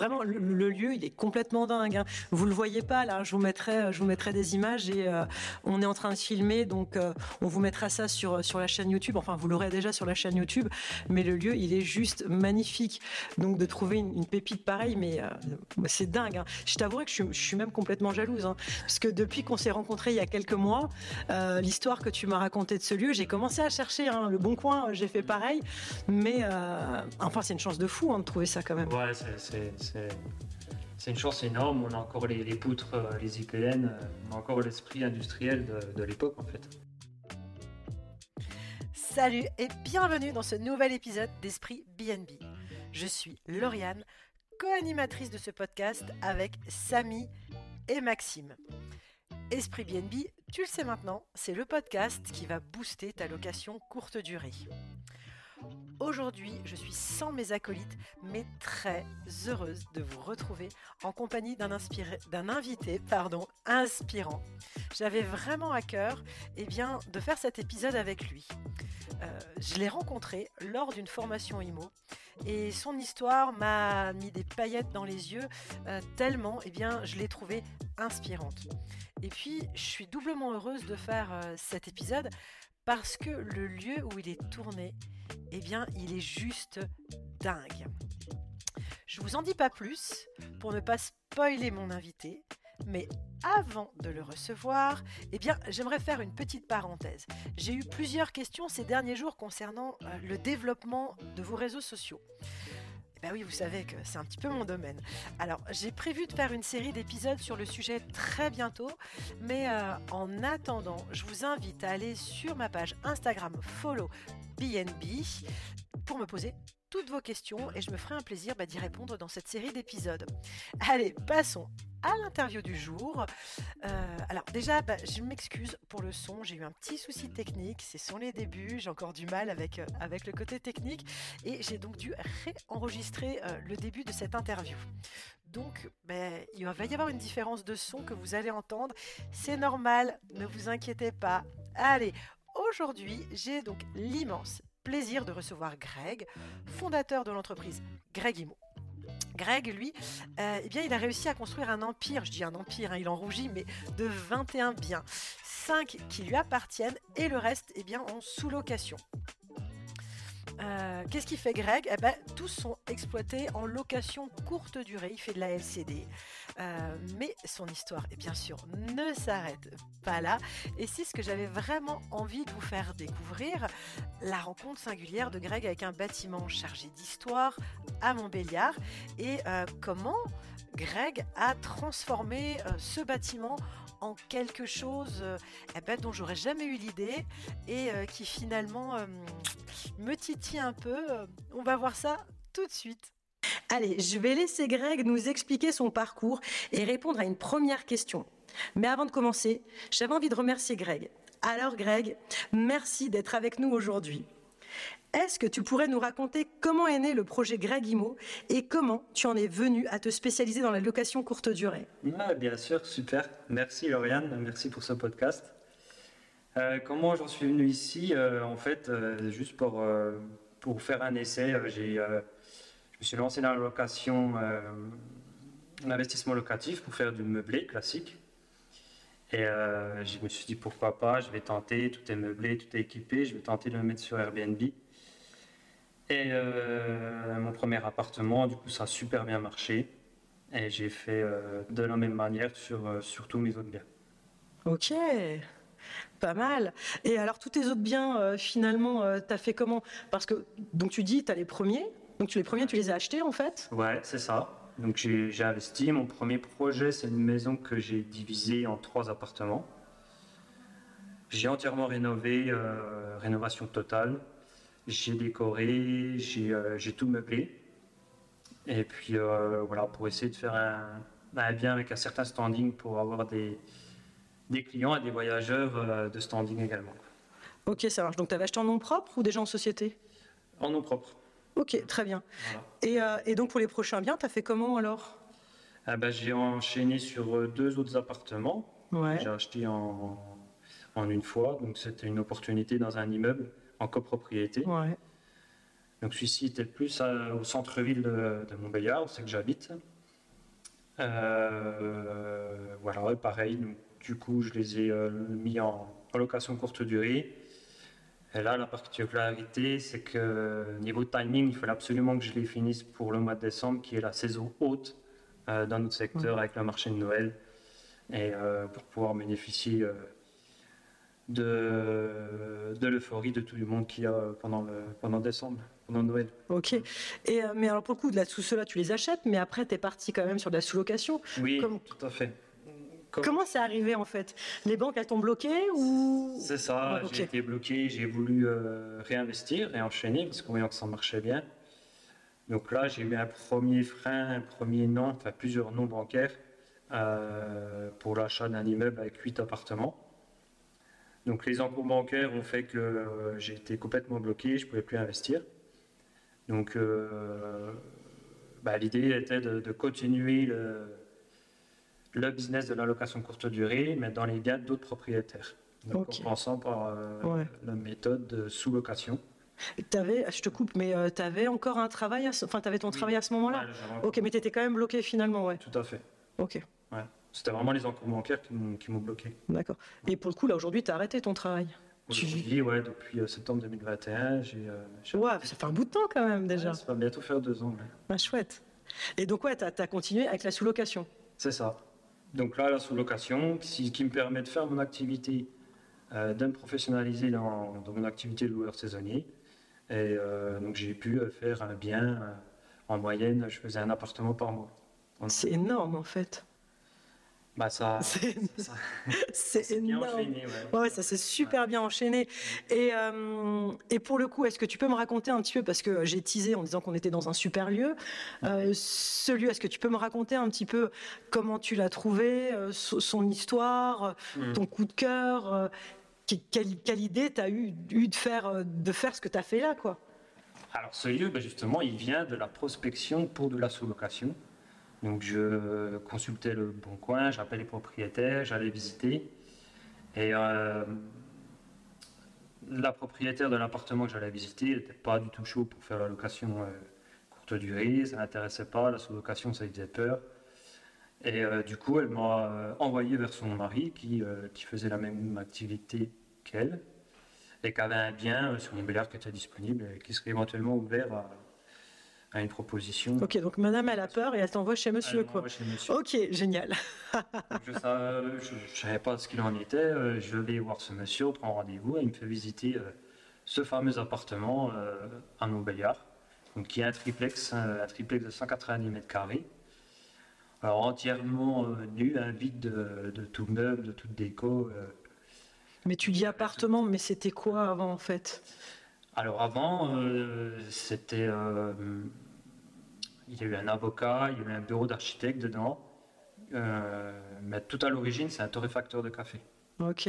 vraiment, le, lieu, il est complètement dingue. Hein. Vous le voyez pas là. Je vous mettrai, je vous mettrai des images et on est en train de filmer, donc on vous mettra ça sur sur la chaîne YouTube. Enfin, vous l'aurez déjà sur la chaîne YouTube, mais le lieu, il est juste magnifique. Donc de trouver une, pépite pareille, mais c'est dingue. Hein. Je t'avouerai que je, je, suis même complètement jalouse, hein, parce que depuis qu'on s'est rencontrés il y a quelques mois, l'histoire que tu m'as racontée de ce lieu, j'ai commencé à chercher le bon coin. J'ai fait pareil, mais enfin, c'est une chance de fou de trouver ça quand même. Ouais, c'est c'est une chance énorme. On a encore les, poutres, euh, les IPN, euh, on a encore l'esprit industriel de, l'époque en fait. Salut et bienvenue dans ce nouvel épisode d'Esprit BNB. Je suis Lauriane, co-animatrice de ce podcast avec Samy et Maxime. Esprit BNB, tu le sais maintenant, c'est le podcast qui va booster ta location courte durée. Aujourd'hui, je suis sans mes acolytes, mais très heureuse de vous retrouver en compagnie d'un, invité pardon, inspirant. J'avais vraiment à cœur eh bien, de faire cet épisode avec lui. Euh, je l'ai rencontré lors d'une formation IMO et son histoire m'a mis des paillettes dans les yeux euh, tellement eh bien, je l'ai trouvé inspirante. Et puis, je suis doublement heureuse de faire euh, cet épisode parce que le lieu où il est tourné, eh bien, il est juste dingue. Je vous en dis pas plus pour ne pas spoiler mon invité, mais avant de le recevoir, eh bien, j'aimerais faire une petite parenthèse. J'ai eu plusieurs questions ces derniers jours concernant euh, le développement de vos réseaux sociaux. Ben oui, vous savez que c'est un petit peu mon domaine. Alors, j'ai prévu de faire une série d'épisodes sur le sujet très bientôt, mais euh, en attendant, je vous invite à aller sur ma page Instagram follow BNB pour me poser toutes vos questions et je me ferai un plaisir bah, d'y répondre dans cette série d'épisodes. Allez, passons à l'interview du jour. Euh, alors déjà, bah, je m'excuse pour le son, j'ai eu un petit souci technique, c'est sont les débuts, j'ai encore du mal avec, euh, avec le côté technique et j'ai donc dû réenregistrer euh, le début de cette interview. Donc, bah, il va y avoir une différence de son que vous allez entendre, c'est normal, ne vous inquiétez pas. Allez, aujourd'hui, j'ai donc l'immense plaisir de recevoir Greg, fondateur de l'entreprise Greg Imo. Greg, lui, euh, eh bien, il a réussi à construire un empire, je dis un empire, hein, il en rougit, mais de 21 biens. 5 qui lui appartiennent et le reste eh bien, en sous-location. Euh, qu'est-ce qu'il fait Greg? Eh ben, Tous sont exploités en location courte durée. Il fait de la LCD. Euh, mais son histoire, et bien sûr, ne s'arrête pas là. Et c'est ce que j'avais vraiment envie de vous faire découvrir. La rencontre singulière de Greg avec un bâtiment chargé d'histoire à Montbéliard. Et euh, comment Greg a transformé ce bâtiment en quelque chose eh ben, dont j'aurais jamais eu l'idée et qui finalement me titille un peu. On va voir ça tout de suite. Allez, je vais laisser Greg nous expliquer son parcours et répondre à une première question. Mais avant de commencer, j'avais envie de remercier Greg. Alors Greg, merci d'être avec nous aujourd'hui. Est-ce que tu pourrais nous raconter comment est né le projet Greg Imo et comment tu en es venu à te spécialiser dans la location courte durée? Bien sûr, super. Merci Lauriane, merci pour ce podcast. Euh, comment j'en suis venu ici? Euh, En fait, euh, juste pour, pour faire un essai, j'ai, je me suis lancé dans la location, l'investissement locatif pour faire du meublé classique. Et je me suis dit pourquoi pas, je vais tenter, tout est meublé, tout est équipé, je vais tenter de le mettre sur Airbnb. Et mon premier appartement, du coup, ça a super bien marché. Et j'ai fait de la même manière sur, sur tous mes autres biens. Ok, pas mal. Et alors, tous tes autres biens, euh, finalement, euh, tu as fait comment? Parce que, donc tu dis, tu as les premiers. Donc, tu les premiers, tu les as achetés, en fait? Ouais, c'est ça. Donc, j'ai investi. Mon premier projet, c'est une maison que j'ai divisée en trois appartements. J'ai entièrement rénové, euh, rénovation totale. J'ai décoré, j'ai tout meublé. Et puis, voilà, pour essayer de faire un, un bien avec un certain standing pour avoir des, des clients et des voyageurs euh, de standing également. Ok, ça marche. Donc tu avais acheté en nom propre ou déjà en société? En nom propre. Ok, très bien. Euh, et, donc pour les prochains biens, tu as fait comment alors? Ah bah, J'ai enchaîné sur euh, deux autres appartements. Ouais. J'ai acheté en, en, une fois, donc c'était une opportunité dans un immeuble en copropriété. Ouais. Donc celui-ci était plus au centre-ville de, de Montbéliard, c'est que j'habite. voilà, pareil, du coup je les ai mis en, en location courte durée. Et là, la particularité, c'est que niveau timing, il fallait absolument que je les finisse pour le mois de décembre, qui est la saison haute euh, dans notre secteur avec le marché de Noël, et euh, pour pouvoir bénéficier euh, de, de l'euphorie de tout le monde qu'il y a pendant, le, pendant décembre, pendant Noël. Ok. Et, mais alors, pour le coup, de tout cela, tu les achètes, mais après, tu es parti quand même sur de la sous-location. Oui, tout à fait. Comment c'est arrivé en fait? Les banques elles t'ont bloqué ou? C'est ça, j'ai été bloqué, j'ai voulu euh, réinvestir et enchaîner parce qu'on voyait que ça marchait bien. Donc là, j'ai eu un premier frein, un premier nom, enfin plusieurs noms bancaires euh, pour l'achat d'un immeuble avec 8 appartements. Donc les encours bancaires ont fait que euh, j'ai été complètement bloqué, je ne pouvais plus investir. Donc bah, l'idée était de continuer le, le business de la location courte durée, mais dans les biens d'autres propriétaires. Donc, en passant par euh, la méthode de sous-location. Avais, je te coupe, mais euh, tu avais encore un travail, enfin, tu avais ton travail à ce moment-là Ok, mais tu étais quand même bloqué finalement, ouais. Tout à fait. Ok. Ouais. C'était vraiment les encours bancaires qui m'ont bloqué. D'accord. Et pour le coup, là, aujourd'hui, tu as arrêté ton travail? Aujourd'hui, ouais, depuis euh, septembre 2021, j'ai. ouais, ça fait un bout de temps quand même déjà. ça va bientôt faire deux ans. Ah, chouette. Et donc, ouais, tu as, as, continué avec la sous-location? C'est ça. Donc là, la sous-location, qui, qui, me permet de faire mon activité, euh, de me dans, mon activité de loueur saisonnier. Et euh, donc j'ai pu euh, faire un bien, en moyenne, je faisais un appartement par mois. C'est énorme en fait. Bah ça, c'est énorme. ouais. ça s'est super bien enchaîné. Et, euh, et, pour le coup, est-ce que tu peux me raconter un petit peu, parce que j'ai teasé en disant qu'on était dans un super lieu, euh, ce lieu, est-ce que tu peux me raconter un petit peu comment tu l'as trouvé, euh, son histoire, hmm. ton coup de cœur, quelle, idée tu as eu, eu, de, faire, de faire ce que tu as fait là quoi? Alors ce lieu, ben, justement, il vient de la prospection pour de la sous-location. Donc je consultais le bon coin, j'appelais les propriétaires, j'allais visiter. Et euh, la propriétaire de l'appartement que j'allais visiter n'était pas du tout chaud pour faire la location euh, courte durée, ça n'intéressait pas, la sous-location ça lui faisait peur. Et euh, du coup, elle m'a envoyé vers son mari qui, qui faisait la même activité qu'elle et qui avait un bien sur Montbéliard qui était disponible et qui serait éventuellement ouvert à, à une proposition. Ok, donc madame, elle a peur et elle t'envoie chez monsieur, quoi. Chez monsieur. Ok, génial. je ne savais pas ce qu'il en était. Euh, je vais voir ce monsieur, on prend rendez-vous et il me fait visiter euh, ce fameux appartement euh, à Montbéliard, donc qui est un triplex, un triplex de 190 mètres carrés. Alors entièrement nu, un vide de, de, tout meuble, de toute déco. mais tu dis appartement, mais c'était quoi avant en fait? Alors avant, euh, c'était, euh, il y a eu un avocat, il y a eu un bureau d'architecte dedans, euh, mais tout à l'origine, c'est un torréfacteur de café. Ok.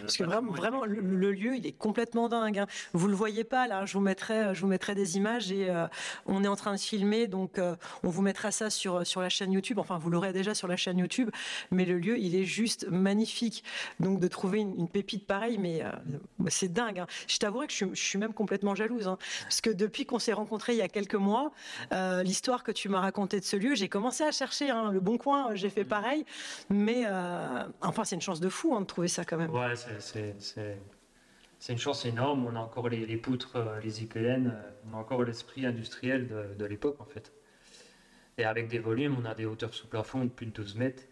Parce que vraiment, vraiment le, lieu, il est complètement dingue. Hein. Vous le voyez pas là. Je vous mettrai, je vous mettrai des images et euh, on est en train de filmer, donc euh, on vous mettra ça sur sur la chaîne YouTube. Enfin, vous l'aurez déjà sur la chaîne YouTube. Mais le lieu, il est juste magnifique. Donc de trouver une, pépite pareille, mais euh, c'est dingue. Hein. Je t'avouerai que je, suis même complètement jalouse, hein. parce que depuis qu'on s'est rencontrés il y a quelques mois, l'histoire que tu m'as racontée de ce lieu, j'ai commencé à chercher le bon coin. J'ai fait pareil, mais enfin, c'est une chance de fou de trouver ça quand même c'est une chance énorme. On a encore les, poutres, euh, les IPN, euh, on a encore l'esprit industriel de, l'époque en fait. Et avec des volumes, on a des hauteurs sous plafond de plus de 12 mètres.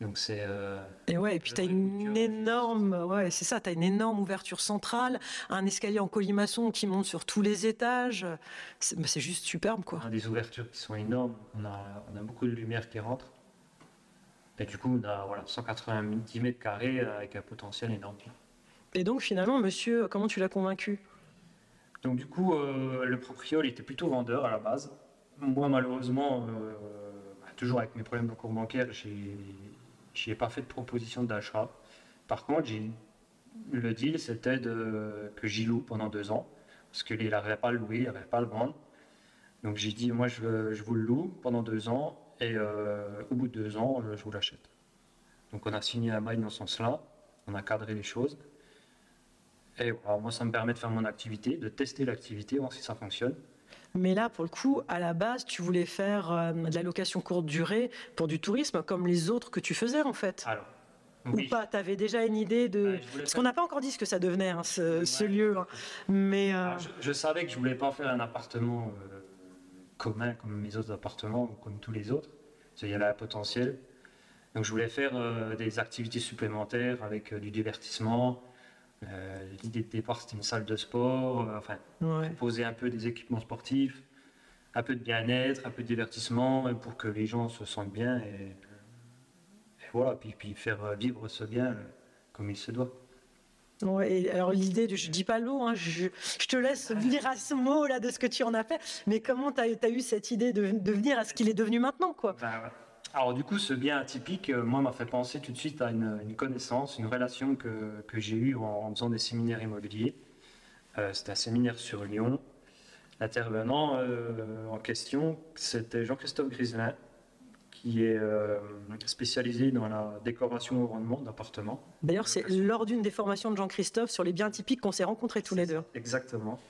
Donc c'est. Euh, et ouais, et puis tu as une énorme, ouais, c'est ça, tu as une énorme ouverture centrale, un escalier en colimaçon qui monte sur tous les étages. C'est bah, juste superbe quoi. On a des ouvertures qui sont énormes, on a, on a beaucoup de lumière qui rentre. Et du coup, on a voilà, 190 mètres carrés avec un potentiel énorme. Et donc, finalement, monsieur, comment tu l'as convaincu? Donc, du coup, euh, le proprio, était plutôt vendeur à la base. Moi, malheureusement, euh, bah, toujours avec mes problèmes de cours bancaire, je n'ai pas fait de proposition d'achat. Par contre, le deal, c'était que j'y loue pendant deux ans, parce qu'il n'arrivait pas à le louer, il n'arrivait pas à le vendre. Donc, j'ai dit, moi, je, je vous le loue pendant deux ans, et euh, au bout de deux ans, je vous l'achète. Donc on a signé un bail dans ce sens-là, on a cadré les choses. Et moi, ça me permet de faire mon activité, de tester l'activité, voir si ça fonctionne. Mais là, pour le coup, à la base, tu voulais faire euh, de la location courte durée pour du tourisme, comme les autres que tu faisais, en fait. Alors, Ou pas Tu avais déjà une idée de. Parce qu'on n'a pas encore dit ce que ça devenait, hein, ce, lieu. Hein. Mais. Euh, je, savais que je voulais pas faire un appartement euh, commun comme mes autres appartements ou comme tous les autres. Il y avait un potentiel. Donc, je voulais faire des activités supplémentaires avec du divertissement euh, l'idée de départ, c'était une salle de sport, euh, enfin, proposer un peu des équipements sportifs, un peu de bien-être, un peu de divertissement, pour que les gens se sentent bien et, voilà, puis, puis, faire vivre ce bien comme il se doit. Ouais, alors l'idée, je dis pas l'eau, hein, je, te laisse venir à ce mot là de ce que tu en as fait, mais comment tu as, eu cette idée de, de venir à ce qu'il est devenu maintenant quoi? Ben, alors du coup, ce bien atypique, euh, moi, m'a fait penser tout de suite à une, connaissance, une relation que, que j'ai eue en, faisant des séminaires immobiliers. Euh, c'était un séminaire sur Lyon. L'intervenant euh, en question, c'était Jean-Christophe Griselin, qui est spécialisé dans la décoration au rendement d'appartements. D'ailleurs, c'est lors d'une des formations de Jean-Christophe sur les biens atypiques qu'on s'est rencontrés tous les deux. Exactement.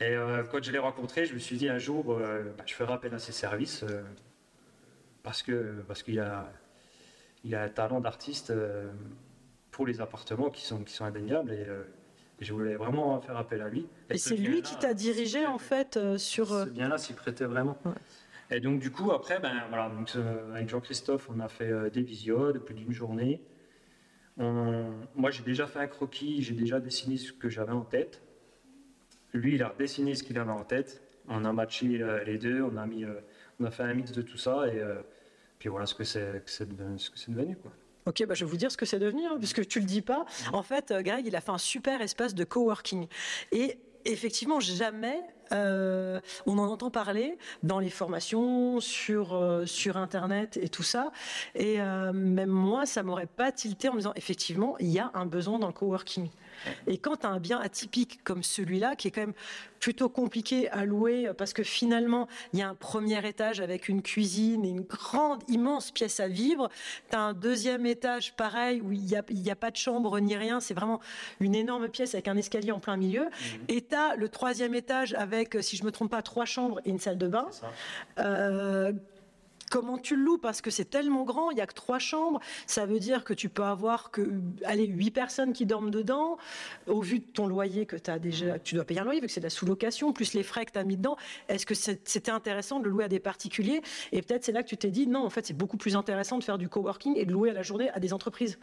Et quand je l'ai rencontré, je me suis dit un jour, bah, je ferai appel à ses services parce que parce qu'il a il a un talent d'artiste euh, pour les appartements qui sont qui sont indéniables euh, et, je voulais vraiment faire appel à lui. Et, c'est lui qui t'a dirigé en fait euh, sur. Ce bien-là s'y prêtait vraiment. Et donc du coup après ben voilà donc avec Jean-Christophe on a fait des visios depuis d'une journée. moi j'ai déjà fait un croquis, j'ai déjà dessiné ce que j'avais en tête. Lui il a dessiné ce qu'il avait en tête. On a matché les deux, on a mis on a fait un mix de tout ça et euh, puis voilà ce que c'est devenu, devenu. Quoi. Ok, bah je vais vous dire ce que c'est devenu, hein, puisque tu le dis pas. En fait, euh, Greg, il a fait un super espace de coworking. Et effectivement, jamais euh, on en entend parler dans les formations, sur, sur Internet et tout ça. Et même moi, ça m'aurait pas tilté en me disant, effectivement, il y a un besoin dans le coworking. Et quand tu as un bien atypique comme celui-là, qui est quand même plutôt compliqué à louer, parce que finalement, il y a un premier étage avec une cuisine et une grande, immense pièce à vivre. Tu as un deuxième étage, pareil, où il n'y a, a, pas de chambre ni rien. C'est vraiment une énorme pièce avec un escalier en plein milieu. Mmh. Et tu as le troisième étage avec, si je me trompe pas, trois chambres et une salle de bain. Euh, Comment tu le loues? Parce que c'est tellement grand, il n'y a que trois chambres. Ça veut dire que tu peux avoir que allez, huit personnes qui dorment dedans. Au vu de ton loyer que tu as déjà, tu dois payer un loyer vu que c'est de la sous-location, plus les frais que tu as mis dedans. Est-ce que c'était intéressant de le louer à des particuliers? Et peut-être c'est là que tu t'es dit non, en fait, c'est beaucoup plus intéressant de faire du coworking et de louer à la journée à des entreprises.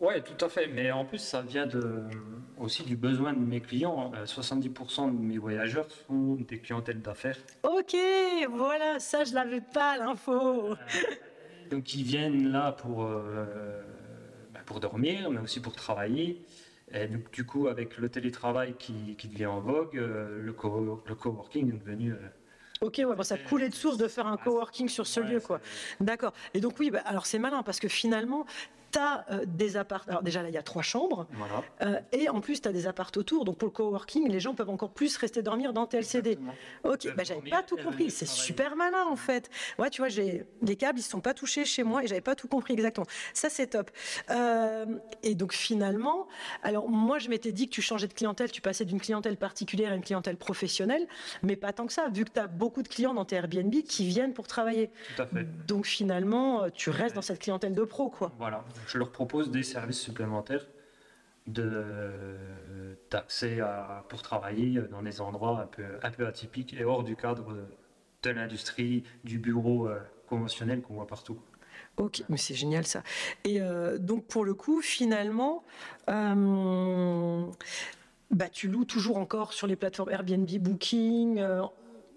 Oui, tout à fait. Mais en plus, ça vient de, aussi du besoin de mes clients. 70% euh, de mes voyageurs sont des clientèles d'affaires. Ok, voilà, ça, je l'avais pas, l'info. Euh, donc, ils viennent là pour, euh, bah, pour dormir, mais aussi pour travailler. Et du coup, avec le télétravail qui, qui devient en vogue, le, co le coworking est devenu Ok, ouais, bon, ça coulait de source de faire un coworking sur ce lieu, quoi. D'accord. Et donc oui, bah, alors c'est malin parce que finalement, tu as euh, des apparts. Alors déjà là, il y a trois chambres. Euh, et en plus, tu as des apparts autour. Donc pour le coworking, les gens peuvent encore plus rester dormir dans TLCD. Ok, bah, j'avais pas tout compris. C'est super malin en fait. Ouais, tu vois, j'ai les câbles, ils sont pas touchés chez moi et j'avais pas tout compris exactement. Ça, c'est top. Euh, et donc finalement, alors moi, je m'étais dit que tu changeais de clientèle, tu passais d'une clientèle particulière à une clientèle professionnelle, mais pas tant que ça, vu que tu as beaucoup de clients dans tes Airbnb qui viennent pour travailler. Tout à fait. Donc finalement, tu restes dans cette clientèle de pro, quoi. Voilà je leur propose des services supplémentaires d'accès pour travailler dans des endroits un peu, atypiques et hors du cadre de l'industrie, du bureau euh, conventionnel qu'on voit partout. Ok, mais c'est génial ça. Et euh, donc pour le coup, finalement, euh, bah, tu loues toujours encore sur les plateformes Airbnb, Booking,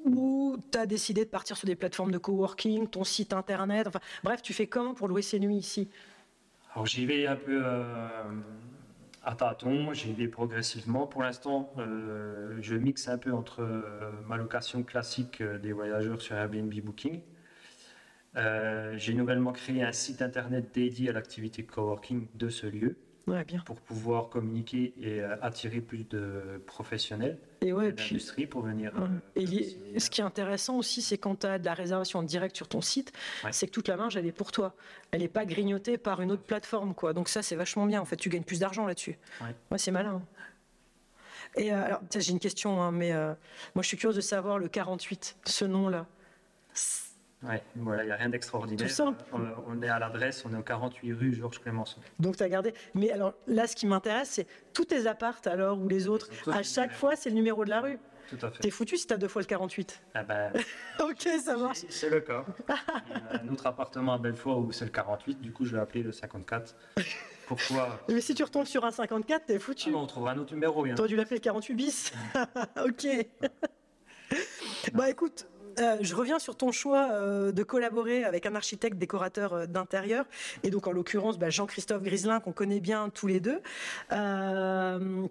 ou tu as décidé de partir sur des plateformes de coworking, ton site internet, enfin bref, tu fais comment pour louer ces nuits ici? Alors j'y vais un peu euh, à tâtons, j'y vais progressivement. Pour l'instant, euh, je mixe un peu entre euh, ma location classique des voyageurs sur Airbnb Booking. J'ai nouvellement créé un site internet dédié à l'activité coworking de ce lieu. Ouais, bien. pour pouvoir communiquer et euh, attirer plus de professionnels Et ouais, l'industrie pour venir. Ouais. euh, Et ce qui est intéressant aussi, c'est quand tu as de la réservation en direct sur ton site, Ouais. c'est que toute la marge, elle est pour toi. Elle n'est pas grignotée par une autre plateforme. Quoi. Donc ça, c'est vachement bien. En fait, tu gagnes plus d'argent là-dessus. Ouais. c'est malin. Et euh, alors, j'ai une question, hein, mais euh, moi, je suis curieuse de savoir le 48, ce nom-là. Ouais, voilà, il n'y a rien d'extraordinaire. Tout simple. On, on est à l'adresse, on est au 48 rue Georges Clémenceau. Donc, tu as gardé. Mais alors, là, ce qui m'intéresse, c'est tous tes apparts, alors, ou les autres. À chaque fois, c'est le numéro de la rue. Tout à fait. T'es foutu si t'as deux fois le 48. Ah ben, ok, ça marche. c'est- le cas. Il y a un autre appartement à Belfort où c'est le 48, du coup je l'ai appelé le 54. Pourquoi? Mais si tu retombes sur un 54, t'es Ah foutu. non, On trouvera un autre numéro. Bien. T'aurais dû l'appeler le 48 bis. ok. bah écoute, euh, je reviens sur ton choix euh, de collaborer avec un architecte décorateur euh, d'intérieur, et donc en l'occurrence bah, Jean-Christophe Griselin, qu'on connaît bien tous les deux.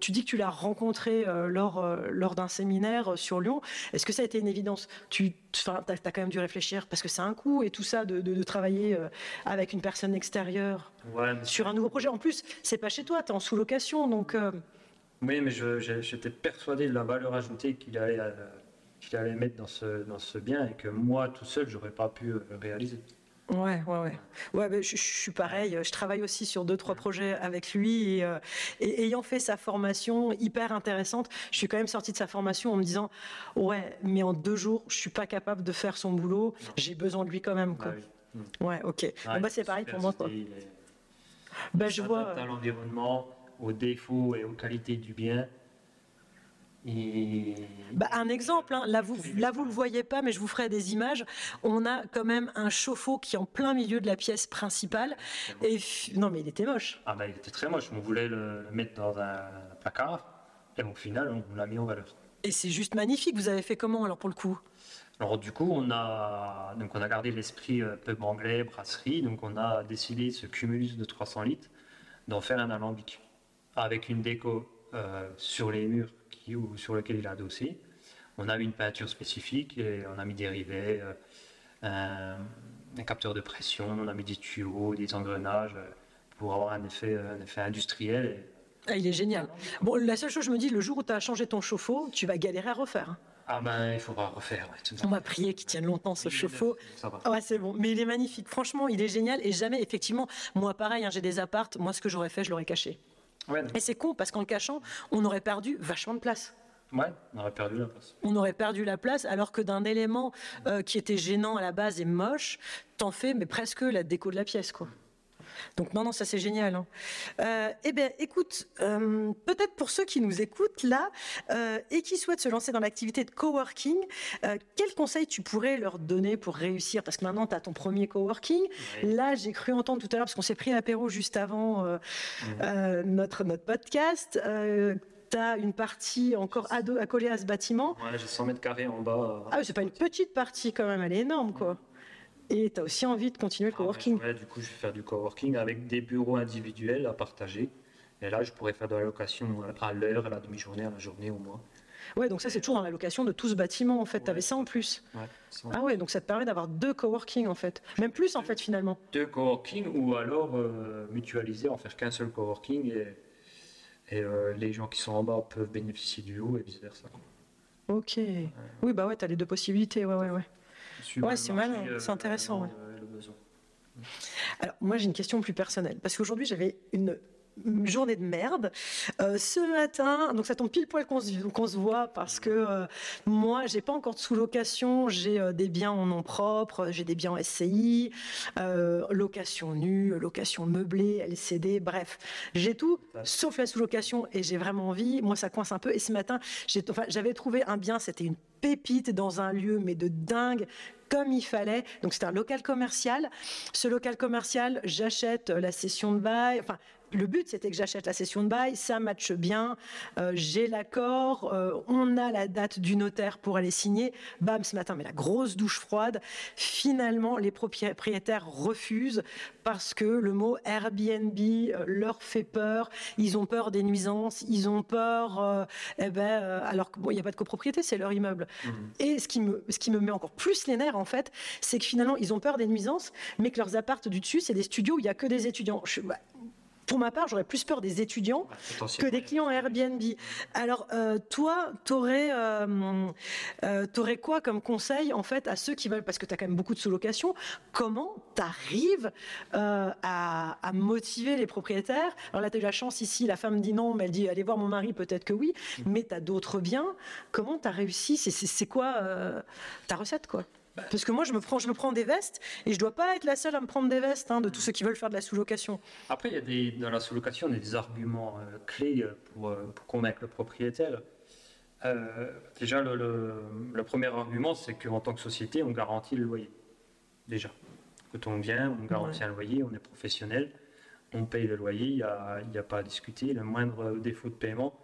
Tu dis que tu l'as rencontré lors, lors d'un séminaire sur Lyon. Est-ce que ça a été une évidence? Tu as, quand même dû réfléchir, parce que c'est un coût et tout ça, de, de- de travailler avec une personne extérieure Ouais, mais- sur un nouveau projet. En plus, c'est pas chez toi, tu es en sous-location, donc... Oui, mais j'étais persuadé de la valeur ajoutée qu'il allait, qu'il allait mettre dans ce, dans ce bien et que moi, tout seul, j'aurais pas pu euh, réaliser. Ouais, ouais, ouais. Ouais, je, je suis pareil. Je travaille aussi sur deux, trois projets avec lui. Et, euh, et ayant fait sa formation hyper intéressante, je suis quand même sortie de sa formation en me disant Ouais, mais en deux jours, je suis pas capable de faire son boulot. J'ai besoin de lui quand même. Quoi. Bah oui. Ouais, ok. Ouais, Bon, bah, c'est pareil pour moi. Quoi. est- Bah, je vois. à l'environnement, aux défauts et aux qualités du bien. Et Bah, un exemple, hein. là vous là vous le voyez pas, mais je vous ferai des images. On a quand même un chauffe-eau qui est en plein milieu de la pièce principale. Et non, mais il était moche. ah bah, il était très moche. On voulait le, le mettre dans un placard et au final, on l'a mis en valeur. Et c'est juste magnifique. Vous avez fait comment alors pour le coup? Alors du coup, on a, donc on a gardé l'esprit euh, pub anglais, brasserie, donc on a décidé ce cumulus de 300 litres d'en faire un alambic avec une déco euh, sur les murs qui, ou sur lequel il est adossé. On a une peinture spécifique et on a mis des rivets, euh, un, un capteur de pression, on a mis des tuyaux, des engrenages euh, pour avoir un effet, un effet industriel. et- Ah, il est génial. Bon, la seule chose, je me dis, le jour où tu as changé ton chauffe-eau, tu vas galérer à refaire. hein. Ah ben, il faudra refaire. ouais. On m'a prié qu'il tienne longtemps ce chauffe-eau. Va. Ouais, c'est bon. Mais il est magnifique. Franchement, il est génial. Et jamais, effectivement, moi, pareil, hein, j'ai des appartes. Moi, ce que j'aurais fait, je l'aurais caché. Ouais, Et c'est con parce qu'en le cachant, on aurait perdu vachement de place. ouais, on aurait perdu la place. On aurait perdu la place alors que d'un élément euh, qui était gênant à la base et moche, t'en fais mais presque la déco de la pièce quoi. Donc non non ça c'est génial. Hein. Euh, eh bien écoute, euh, peut-être pour ceux qui nous écoutent là euh, et qui souhaitent se lancer dans l'activité de coworking, quels conseils tu pourrais leur donner pour réussir? Parce que maintenant tu as ton premier coworking. Là j'ai cru entendre tout à l'heure parce qu'on s'est pris l'apéro juste avant euh, notre notre podcast. Tu as une partie encore accolée à ce bâtiment. Ouais, j'ai 100 mètres carrés en bas. Ah, oui, c'est pas une petite partie quand même, elle est énorme quoi. Et tu as aussi envie de continuer le Ah, coworking. ouais, du coup, je vais faire du coworking avec des bureaux individuels à partager. Et là, je pourrais faire de la location à l'heure, à la demi-journée, à la journée, au mois. Ouais, donc ça c'est toujours dans la location de tout ce bâtiment en fait. Tu avais Ouais. ça en plus. Ouais, Ah ouais, donc ça te permet d'avoir deux coworking en fait. Même plus en fait finalement. Deux coworking ou alors euh, mutualiser, en faire qu'un seul coworking et, et euh, les gens qui sont en bas peuvent bénéficier du haut et vice-versa. Ok. Oui, bah ouais, tu as les deux possibilités. Ouais, ouais, ouais. Suivant Ouais, c'est malin, euh, c'est intéressant, ouais. besoin. Alors, moi, j'ai une question plus personnelle. Parce qu'aujourd'hui, j'avais une journée de merde. Euh, ce matin, donc ça tombe pile poil qu'on se, qu'on se voit parce que euh, moi, j'ai pas encore de sous-location. J'ai euh, des biens en nom propre, j'ai des biens en SCI, euh, location nue, location meublée, LCD, bref. J'ai tout, sauf la sous-location et j'ai vraiment envie. Moi, ça coince un peu. Et ce matin, j'avais trouvé un bien, c'était une pépite dans un lieu, mais de dingue comme il fallait. Donc c'est un local commercial. Ce local commercial, j'achète la session de bail. Enfin, le but c'était que j'achète la session de bail, ça matche bien, euh, j'ai l'accord, euh, on a la date du notaire pour aller signer. Bam, ce matin, mais la grosse douche froide. Finalement, les propriétaires refusent parce que le mot Airbnb euh, leur fait peur. Ils ont peur des nuisances, ils ont peur, euh, eh ben, alors qu'il bon, n'y a pas de copropriété, c'est leur immeuble. Et ce qui, me, ce qui me met encore plus les nerfs, en fait, c'est que finalement, ils ont peur des nuisances, mais que leurs appartes du dessus, c'est des studios où il n'y a que des étudiants. Je, bah, pour ma part, j'aurais plus peur des étudiants que des clients Airbnb. Alors, euh, toi, tu aurais, euh, euh, quoi comme conseil, en fait, à ceux qui veulent, parce que tu as quand même beaucoup de sous-location, comment tu arrives à, motiver les propriétaires? Alors là, tu as eu la chance ici, la femme dit non, mais elle dit allez voir mon mari, peut-être que oui, mmh. mais tu as d'autres biens. Comment tu as réussi? C'est quoi ta recette, quoi? Parce que moi, je me prends, je me prends des vestes et je dois pas être la seule à me prendre des vestes hein, de tous ceux qui veulent faire de la sous-location. Après, il y a des, dans la sous-location, il y a des arguments euh, clés euh, pour, euh, pour, convaincre le propriétaire. déjà, le, le, premier argument, c'est qu'en tant que société, on garantit le loyer. Déjà. Quand on vient, on garantit un loyer, on est professionnel, on paye le loyer, il n'y a, a, pas à discuter. Le moindre défaut de paiement,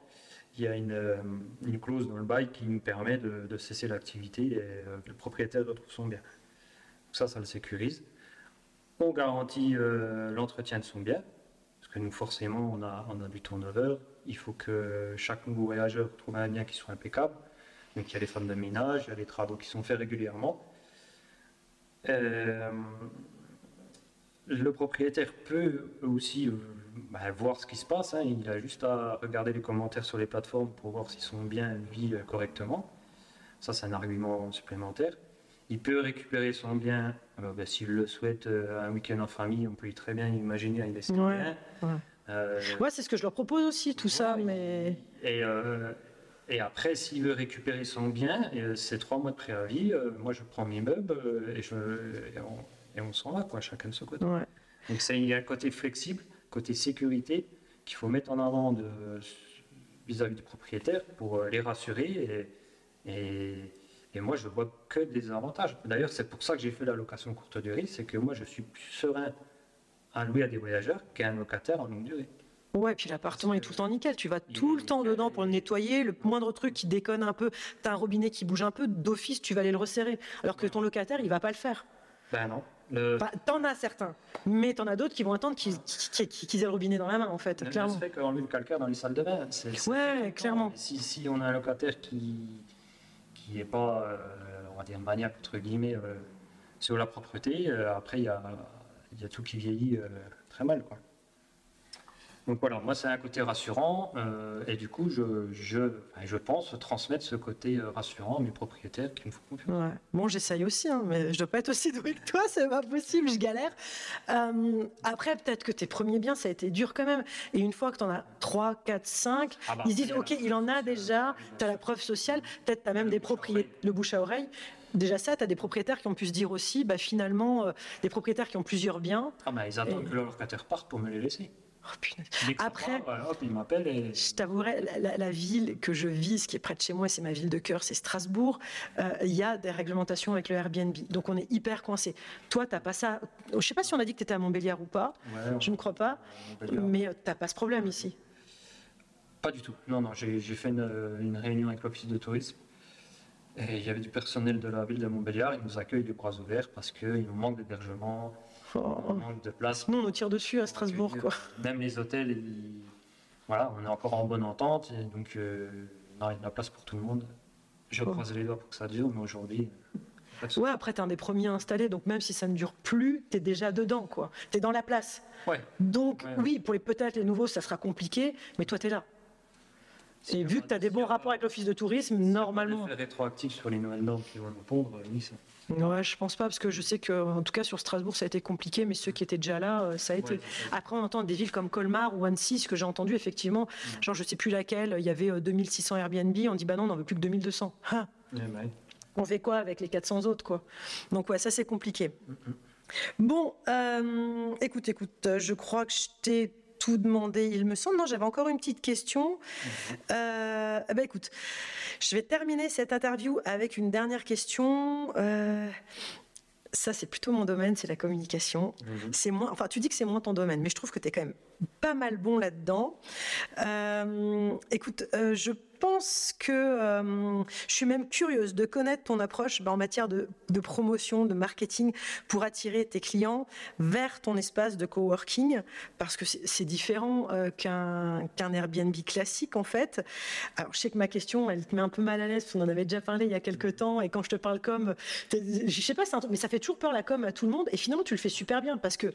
il y a euh, une, clause dans le bail qui nous permet de, cesser l'activité et euh, le propriétaire retrouve son bien. ça, ça le sécurise. On garantit euh, l'entretien de son bien, parce que nous, forcément, on a, on a du turnover. Il faut que chaque nouveau voyageur trouve un bien qui soit impeccable. Donc il y a les femmes de ménage, il y a les travaux qui sont faits régulièrement. le propriétaire peut aussi bah, voir ce qui se passe. Hein. Il a juste à regarder les commentaires sur les plateformes pour voir s'ils sont bien vus correctement. Ça, c'est un argument supplémentaire. Il peut récupérer son bien, bah, s'il le souhaite, euh, un week-end en famille, on peut très bien imaginer un laisser bien. Euh, ouais, c'est ce que je leur propose aussi, tout ça. Mais... Et, euh, et après, s'il veut récupérer son bien, c'est trois mois de préavis, moi je prends mes meubles et, je, et on, s'en va, quoi, chacun de son côté. Donc c'est un côté flexible côté sécurité qu'il faut mettre en avant vis-à-vis du propriétaire pour euh, les rassurer. Et, et, moi, je vois que des avantages. D'ailleurs, c'est pour ça que j'ai fait la location courte durée, c'est que moi, je suis plus serein à louer à des voyageurs qu'à un locataire en longue durée. Ouais, puis l'appartement est tout le temps nickel. Tu vas tout le temps dedans pour le nettoyer. Le moindre truc qui déconne un peu, tu as un robinet qui bouge un peu, d'office, tu vas aller le resserrer. Alors que ton locataire, il va pas le faire. Ben non. T'en as certains, mais t'en as d'autres qui vont attendre qu'ils aient le robinet dans la main, en fait, le, clairement. Fait qu'on le calcaire dans les salles de bain. ouais, clairement. Si, si, on a un locataire qui qui n'est pas, euh, on va dire, maniaque, entre guillemets, euh, sur la propreté, euh, après, il y a, y a, tout qui vieillit très mal, quoi. Donc voilà, moi c'est un côté rassurant euh, et du coup je, je, je, pense transmettre ce côté euh, rassurant à mes propriétaires qui me font confiance. Ouais. Bon, j'essaye aussi, hein, mais je dois pas être aussi doué que toi, c'est pas possible, je galère. Euh, après, peut-être que tes premiers biens, ça a été dur quand même. Et une fois que tu en as 3, 4, 5, ils se disent, ok, il en a déjà, tu as la preuve sociale, peut-être tu as même des propriétaires, le bouche à oreille. Déjà ça, tu as des propriétaires qui ont pu se dire aussi, bah, finalement, des propriétaires qui ont plusieurs biens. Ah bah ils attendent que leur locataire parte pour me les laisser. Oh, Après, je t'avouerai, la, ville que je vis, ce qui est près de chez moi, c'est ma ville de cœur, c'est Strasbourg. Euh, il y a des réglementations avec le Airbnb, donc on est hyper coincé. Toi, t'as pas ça. Je sais pas si on a dit que tu étais à Montbéliard ou pas. je ne crois pas. Mais tu euh, t'as pas ce problème ici. Pas du tout. Non, non. J'ai fait une, réunion avec l'office de tourisme. Et il y avait du personnel de la ville de Montbéliard. Ils nous accueillent les bras ouverts parce qu'il nous manque d'hébergement. On manque de place. Nous, on nous tire dessus à Strasbourg, quoi. Même les hôtels, voilà, on est encore en bonne entente, donc euh, il y a de la place pour tout le monde. Je oh. croise les doigts pour que ça dure, mais aujourd'hui. Ouais, après, tu es un des premiers installés, donc même si ça ne dure plus, tu es déjà dedans, quoi. Tu es dans la place. Ouais. Donc, oui, pour les peut-être les nouveaux, ça sera compliqué, mais toi, tu es là. Et vu que tu as des bons rapports avec l'office de tourisme, normalement. rétroactif sur les nouvelles normes qui vont répondre, oui, ça. Ouais, je pense pas parce que je sais que en tout cas sur Strasbourg ça a été compliqué, mais ceux qui étaient déjà là, euh, ça a été. Après on entend des villes comme Colmar ou Annecy, ce que j'ai entendu effectivement, genre je sais plus laquelle, il y avait 2600 euh, Airbnb, on dit bah non on n'en veut plus que 2200. Bah on fait quoi avec les 400 autres quoi? Donc ouais ça c'est compliqué. Mm, mm. Bon, euh, écoute, écoute, je crois que je t'ai tout demandé, il me semble. Non, j'avais encore une petite question. Mhm. Euh, ben, écoute, je vais terminer cette interview avec une dernière question. Euh, ça, c'est plutôt mon domaine, c'est la communication. Mhm. C'est moins, enfin, tu dis que c'est moins ton domaine, mais je trouve que tu es quand même pas mal bon là-dedans. Euh, écoute, je pense que euh, je suis même curieuse de connaître ton approche bah, en matière de, promotion, de marketing pour attirer tes clients vers ton espace de coworking parce que c'est différent euh, qu'un Airbnb classique en fait. Alors je sais que ma question elle te met un peu mal à l'aise, on en avait déjà parlé il y a quelques temps et quand je te parle comme, je sais pas, mais ça fait toujours peur la com à tout le monde et finalement tu le fais super bien parce que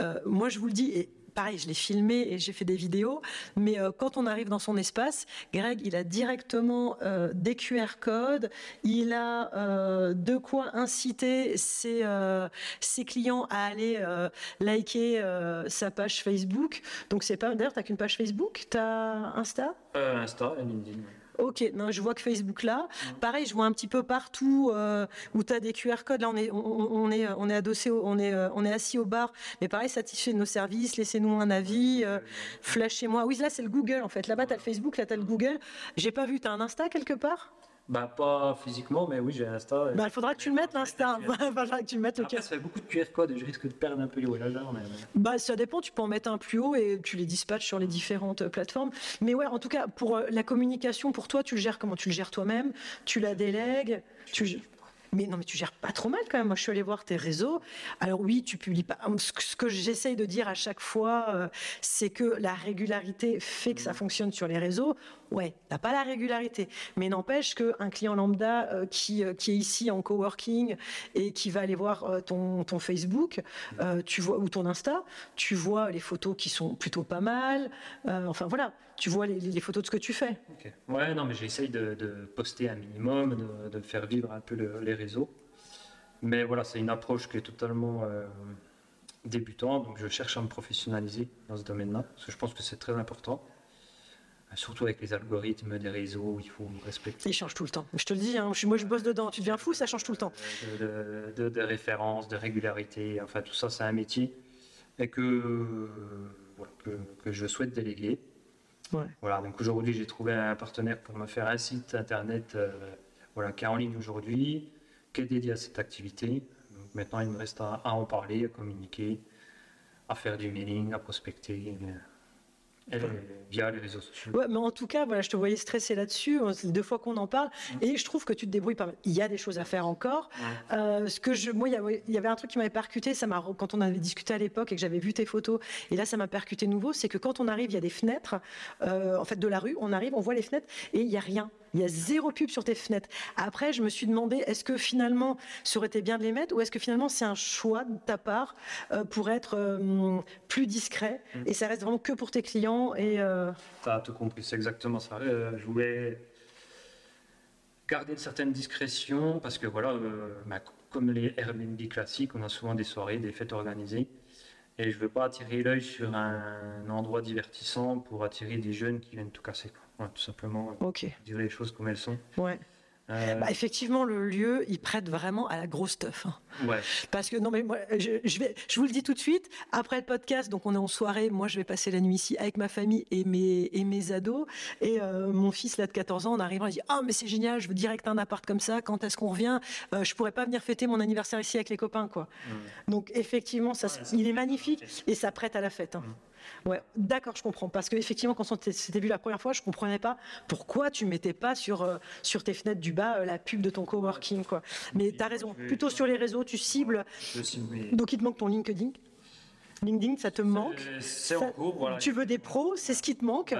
euh, moi je vous le dis et pareil, je l'ai filmé et j'ai fait des vidéos. Mais euh, quand on arrive dans son espace, Greg, il a directement euh, des QR codes. Il a euh, de quoi inciter ses, clients à aller liker sa page Facebook. Donc c'est pas. D'ailleurs, t'as qu'une page Facebook? T'as Insta? Insta et LinkedIn. Ok, non, je vois que Facebook là. Pareil, je vois un petit peu partout euh, où tu as des QR codes. Là, on est, on, est, on est adossé, on est, euh, on est assis au bar. Mais pareil, satisfait de nos services, laissez-nous un avis, euh, flashez-moi. Oui, là, c'est le Google en fait. Là-bas, tu as le Facebook, là, tu as le Google. J'ai pas vu, tu as un Insta quelque part? Bah, pas physiquement, mais oui, j'ai Insta. Bah, il faudra que tu le mettes, l'Insta. Il faudra que tu le mettes. Après, ça fait beaucoup de QR codes et je risque de perdre un peu les voyageurs. Mais... Bah, ça dépend, tu peux en mettre un plus haut et tu les dispatches sur les différentes euh, plateformes. Mais ouais, en tout cas, pour euh, la communication, pour toi, tu le gères comment? Tu le gères toi-même? Tu la délègues? Tu... Mais non, mais tu gères pas trop mal quand même. Moi, je suis allée voir tes réseaux. Alors oui, tu publies pas. Ce que j'essaye de dire à chaque fois, euh, c'est que la régularité fait que ça fonctionne sur les réseaux. Ouais, t'as pas la régularité, mais n'empêche qu'un client lambda euh, qui, euh, qui est ici en coworking et qui va aller voir ton, ton, Facebook, tu vois ou ton Insta, tu vois les photos qui sont plutôt pas mal. enfin voilà, tu vois les, photos de ce que tu fais. Ouais, non, mais j'essaye de, de, poster un minimum, de, de, faire vivre un peu les réseaux. Mais voilà, c'est une approche qui est totalement euh, débutante, donc je cherche à me professionnaliser dans ce domaine-là, parce que je pense que c'est très important. Euh, surtout avec les algorithmes des réseaux, il faut respecter. Ils changent tout le temps. Je te le dis, hein, moi je bosse dedans. Tu deviens fou, ça change tout le temps. Euh, de, de, référence, de régularité, enfin tout ça, c'est un métier et que, que, que je souhaite déléguer. Voilà, donc aujourd'hui j'ai trouvé un partenaire pour me faire un site internet euh, voilà, qui est en ligne aujourd'hui, qui est dédié à cette activité. Donc maintenant il me reste à, en parler, à communiquer, à faire du mailing, à prospecter. Et via les réseaux sociaux. Ouais, mais en tout cas, voilà, je te voyais stressé là-dessus. Deux fois qu'on en parle, mmh. et je trouve que tu te débrouilles pas mal. Il y a des choses à faire encore. Euh, ce que je, moi, il y avait un truc qui m'avait percuté. Ça m'a, quand on avait discuté à l'époque et que j'avais vu tes photos, et là, ça m'a percuté nouveau. C'est que quand on arrive, il y a des fenêtres. Euh, en fait, de la rue, on arrive, on voit les fenêtres, et il y a rien. Il y a zéro pub sur tes fenêtres. Après, je me suis demandé, est-ce que finalement, ça aurait été bien de les mettre ou est-ce que finalement, c'est un choix de ta part euh, pour être euh, plus discret mm. et ça reste vraiment que pour tes clients et euh... Tu as tout compris, c'est exactement ça. Euh, je voulais garder une certaine discrétion parce que voilà, bah, comme les Airbnb classiques, on a souvent des soirées, des fêtes organisées. Et je ne veux pas attirer l'œil sur un endroit divertissant pour attirer des jeunes qui viennent tout casser tout simplement. Ok. Dire les choses comme elles sont. Ouais. Euh, bah, effectivement, le lieu, il prête vraiment à la grosse stuff. Hein. Ouais. Parce que non, mais moi, je, vais, je vous le dis tout de suite. Après le podcast, donc on est en soirée. Moi, je vais passer la nuit ici avec ma famille et mes et mes ados. Et euh, mon fils là de 14 ans, en arrivant, il dit ah mais c'est génial, je veux direct un appart comme ça. Quand est-ce qu'on revient? Euh, Je pourrais pas venir fêter mon anniversaire ici avec les copains, quoi. Mmh. Donc effectivement, ça, il est magnifique et ça prête à la fête. Hein. Mmh. Ouais, d'accord, je comprends. Parce qu'effectivement, quand on s'était vu la première fois, je ne comprenais pas pourquoi tu mettais pas sur, euh, sur tes fenêtres du bas euh, la pub de ton coworking. Quoi. Mais tu as raison. Plutôt sur les réseaux, tu cibles. Donc il te manque ton LinkedIn. LinkedIn, ça te manque. C'est en cours, voilà. Tu veux des pros, c'est ce qui te manque.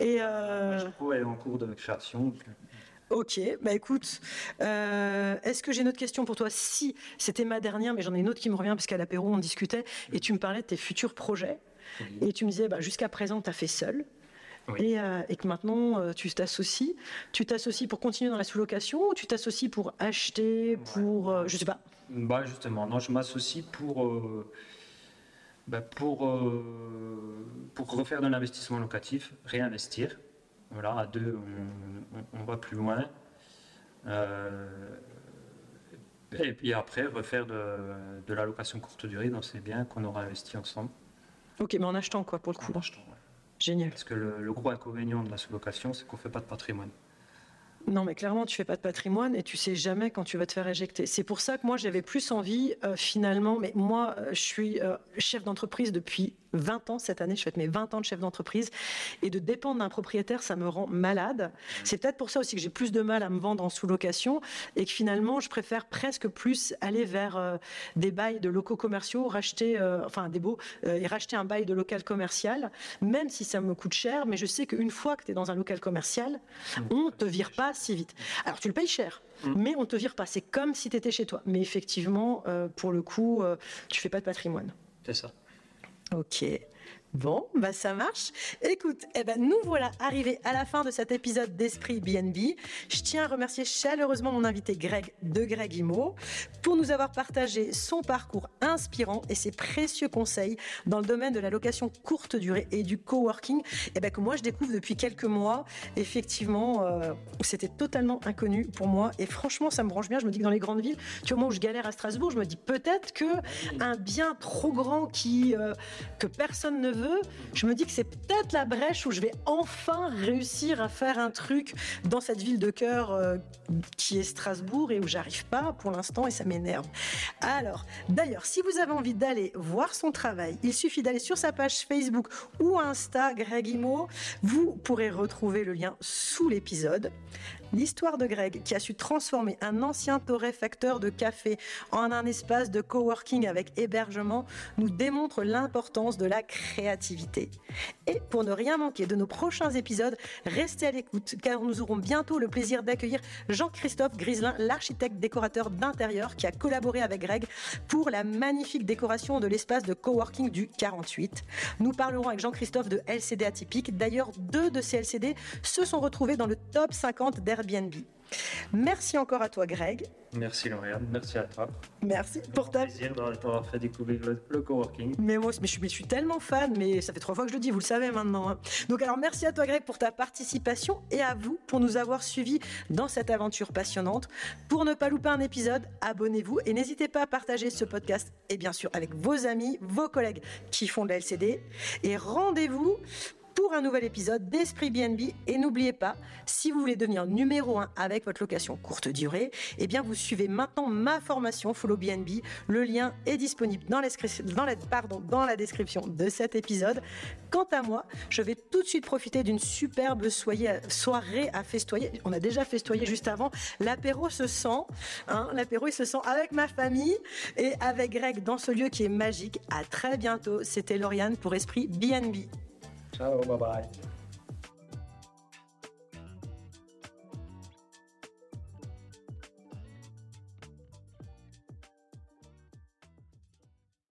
Et euh... est en cours de création. Ok, bah écoute, euh, est-ce que j'ai une autre question pour toi? Si, c'était ma dernière, mais j'en ai une autre qui me revient parce qu'à l'apéro on discutait et tu me parlais de tes futurs projets. Et tu me disais, bah, jusqu'à présent, tu as fait seul. Euh, et, que maintenant euh, tu t'associes. Tu t'associes pour continuer dans la sous-location ou tu t'associes pour acheter, pour. Euh, je sais pas. Bah justement, non, je m'associe pour. Bah, pour, pour refaire de l'investissement locatif, réinvestir. Voilà, à deux, on, va plus loin. et puis après, refaire de, de la location courte durée dans ces biens qu'on aura investi ensemble. Ok, mais en achetant quoi pour le coup En achetant, Génial. Parce que le, gros inconvénient de la sous-location, c'est qu'on ne fait pas de patrimoine. Non, mais clairement, tu fais pas de patrimoine et tu sais jamais quand tu vas te faire éjecter. C'est pour ça que moi, j'avais plus envie, euh, finalement, mais moi, euh, je suis euh, chef d'entreprise depuis 20 ans cette année, je fête mes 20 ans de chef d'entreprise, et de dépendre d'un propriétaire, ça me rend malade. C'est peut-être pour ça aussi que j'ai plus de mal à me vendre en sous-location, et que finalement, je préfère presque plus aller vers euh, des bails de locaux commerciaux, racheter, enfin des beaux, et racheter un bail de local commercial, même si ça me coûte cher, mais je sais qu'une fois que tu es dans un local commercial, on te vire pas si vite. Alors tu le payes cher, mm. mais on te vire pas. C'est comme si tu étais chez toi. Mais effectivement, pour le coup, tu fais pas de patrimoine. C'est ça. Ok. Bon, bah ça marche. Écoute, eh ben nous voilà arrivés à la fin de cet épisode d'Esprit BNB. Je tiens à remercier chaleureusement mon invité Greg de Greg Imo pour nous avoir partagé son parcours inspirant et ses précieux conseils dans le domaine de la location courte durée et du coworking. Eh ben que moi je découvre depuis quelques mois. Effectivement, euh, c'était totalement inconnu pour moi et franchement ça me branche bien. Je me dis que dans les grandes villes, tu vois moi où je galère à Strasbourg, je me dis peut-être que un bien trop grand qui euh, que personne ne veut je me dis que c'est peut-être la brèche où je vais enfin réussir à faire un truc dans cette ville de cœur euh, qui est Strasbourg et où j'arrive pas pour l'instant et ça m'énerve. Alors, d'ailleurs, si vous avez envie d'aller voir son travail, il suffit d'aller sur sa page Facebook ou Insta, Greg Imo. Vous pourrez retrouver le lien sous l'épisode. L'histoire de Greg, qui a su transformer un ancien torréfacteur de café en un espace de coworking avec hébergement, nous démontre l'importance de la créativité. Et pour ne rien manquer de nos prochains épisodes, restez à l'écoute car nous aurons bientôt le plaisir d'accueillir Jean-Christophe Griselin, l'architecte décorateur d'intérieur qui a collaboré avec Greg pour la magnifique décoration de l'espace de coworking du 48. Nous parlerons avec Jean-Christophe de LCD atypique. D'ailleurs, deux de ces LCD se sont retrouvés dans le top 50 Merci encore à toi, Greg. Merci, Lauriane. Merci à toi. Merci pour ta. plaisir d'avoir fait découvrir le, coworking. Mais moi, mais je, suis, je, suis, tellement fan, mais ça fait trois fois que je le dis, vous le savez maintenant. Hein. Donc, alors, merci à toi, Greg, pour ta participation et à vous pour nous avoir suivis dans cette aventure passionnante. Pour ne pas louper un épisode, abonnez-vous et n'hésitez pas à partager ce podcast et bien sûr avec vos amis, vos collègues qui font de la LCD. Et rendez-vous pour un nouvel épisode d'Esprit BNB. Et n'oubliez pas, si vous voulez devenir numéro 1 avec votre location courte durée, eh bien vous suivez maintenant ma formation Follow BNB. Le lien est disponible dans la, dans la, description de cet épisode. Quant à moi, je vais tout de suite profiter d'une superbe soirée à festoyer. On a déjà festoyé juste avant. L'apéro se sent, hein, l'apéro il se sent avec ma famille et avec Greg dans ce lieu qui est magique. À très bientôt. C'était Lauriane pour Esprit BNB. Ciao, bye bye.